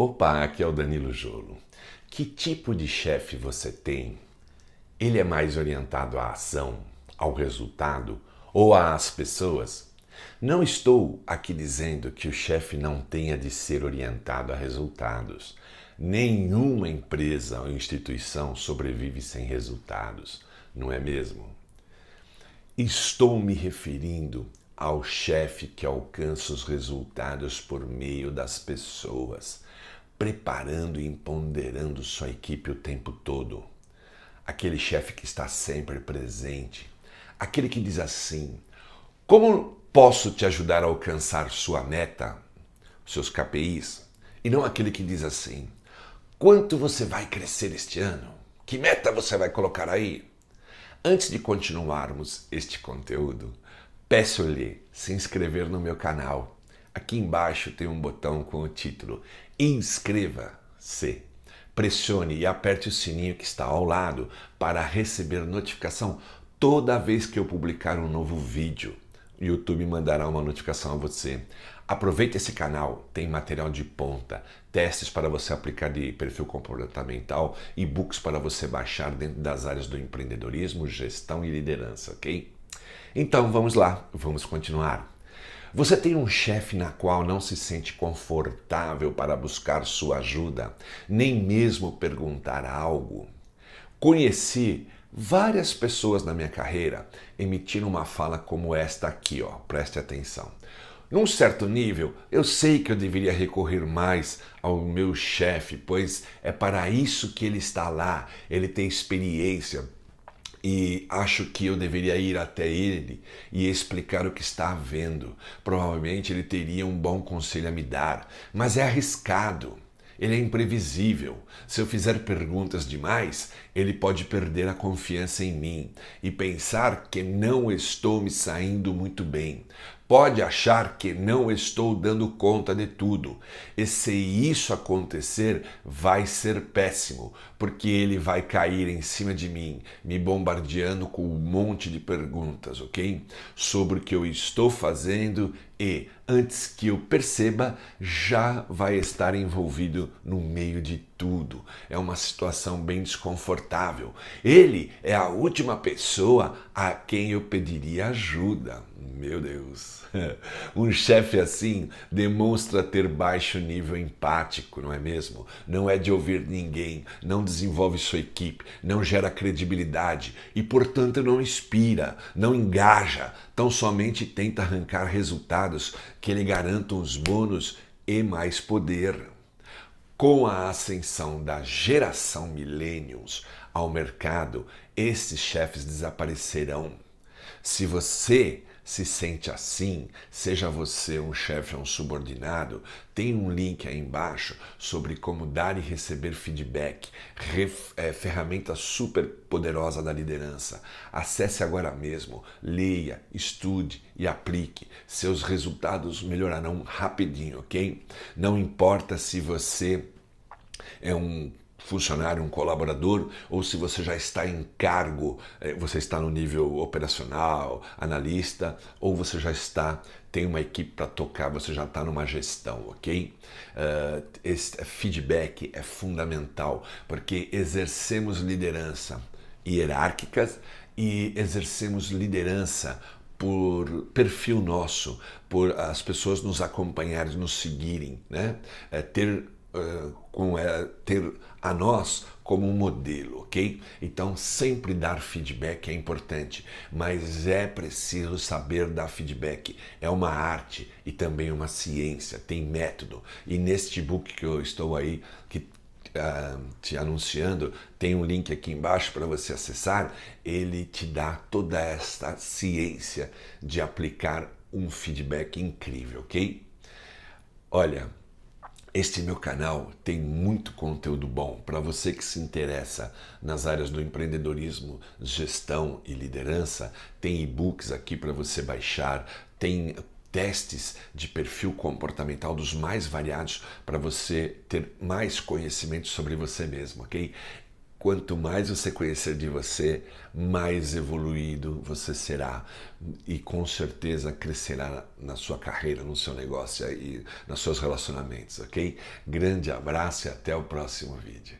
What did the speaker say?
Opa, aqui é o Danilo Jolo. Que tipo de chefe você tem? Ele é mais orientado à ação, ao resultado ou às pessoas? Não estou aqui dizendo que o chefe não tenha de ser orientado a resultados. Nenhuma empresa ou instituição sobrevive sem resultados, não é mesmo? Estou me referindo ao chefe que alcança os resultados por meio das pessoas, preparando e empoderando sua equipe o tempo todo. Aquele chefe que está sempre presente, aquele que diz assim: Como posso te ajudar a alcançar sua meta, seus KPIs? E não aquele que diz assim: Quanto você vai crescer este ano? Que meta você vai colocar aí? Antes de continuarmos este conteúdo, Peço-lhe se inscrever no meu canal. Aqui embaixo tem um botão com o título Inscreva-se. Pressione e aperte o sininho que está ao lado para receber notificação toda vez que eu publicar um novo vídeo. O YouTube mandará uma notificação a você. Aproveite esse canal, tem material de ponta, testes para você aplicar de perfil comportamental e books para você baixar dentro das áreas do empreendedorismo, gestão e liderança, ok? Então vamos lá, vamos continuar. Você tem um chefe na qual não se sente confortável para buscar sua ajuda, nem mesmo perguntar algo. Conheci várias pessoas na minha carreira emitindo uma fala como esta aqui, ó. Preste atenção. Num certo nível, eu sei que eu deveria recorrer mais ao meu chefe, pois é para isso que ele está lá. Ele tem experiência, e acho que eu deveria ir até ele e explicar o que está havendo. Provavelmente ele teria um bom conselho a me dar, mas é arriscado. Ele é imprevisível. Se eu fizer perguntas demais, ele pode perder a confiança em mim e pensar que não estou me saindo muito bem pode achar que não estou dando conta de tudo. E se isso acontecer, vai ser péssimo, porque ele vai cair em cima de mim, me bombardeando com um monte de perguntas, ok? Sobre o que eu estou fazendo e, antes que eu perceba, já vai estar envolvido no meio de tudo. É uma situação bem desconfortável. Ele é a última pessoa a quem eu pediria ajuda. Meu Deus. Um chefe assim demonstra ter baixo nível empático, não é mesmo? Não é de ouvir ninguém, não desenvolve sua equipe, não gera credibilidade e, portanto, não inspira, não engaja, tão somente tenta arrancar resultados que lhe garantam os bônus e mais poder. Com a ascensão da geração millennials ao mercado, esses chefes desaparecerão. Se você se sente assim, seja você um chefe ou um subordinado, tem um link aí embaixo sobre como dar e receber feedback, ref, é, ferramenta super poderosa da liderança. Acesse agora mesmo, leia, estude e aplique. Seus resultados melhorarão rapidinho, ok? Não importa se você é um funcionário, um colaborador, ou se você já está em cargo, eh, você está no nível operacional, analista, ou você já está, tem uma equipe para tocar, você já está numa gestão, ok? Uh, esse feedback é fundamental, porque exercemos liderança hierárquicas e exercemos liderança por perfil nosso, por as pessoas nos acompanharem, nos seguirem, né? É, ter uh, com é, ter a nós como um modelo, ok? Então, sempre dar feedback é importante, mas é preciso saber dar feedback. É uma arte e também uma ciência, tem método. E neste book que eu estou aí, que uh, te anunciando, tem um link aqui embaixo para você acessar. Ele te dá toda esta ciência de aplicar um feedback incrível, ok? Olha, este meu canal tem muito conteúdo bom para você que se interessa nas áreas do empreendedorismo, gestão e liderança. Tem e-books aqui para você baixar, tem testes de perfil comportamental dos mais variados para você ter mais conhecimento sobre você mesmo, ok? Quanto mais você conhecer de você, mais evoluído você será e com certeza crescerá na sua carreira, no seu negócio e nos seus relacionamentos, ok? Grande abraço e até o próximo vídeo.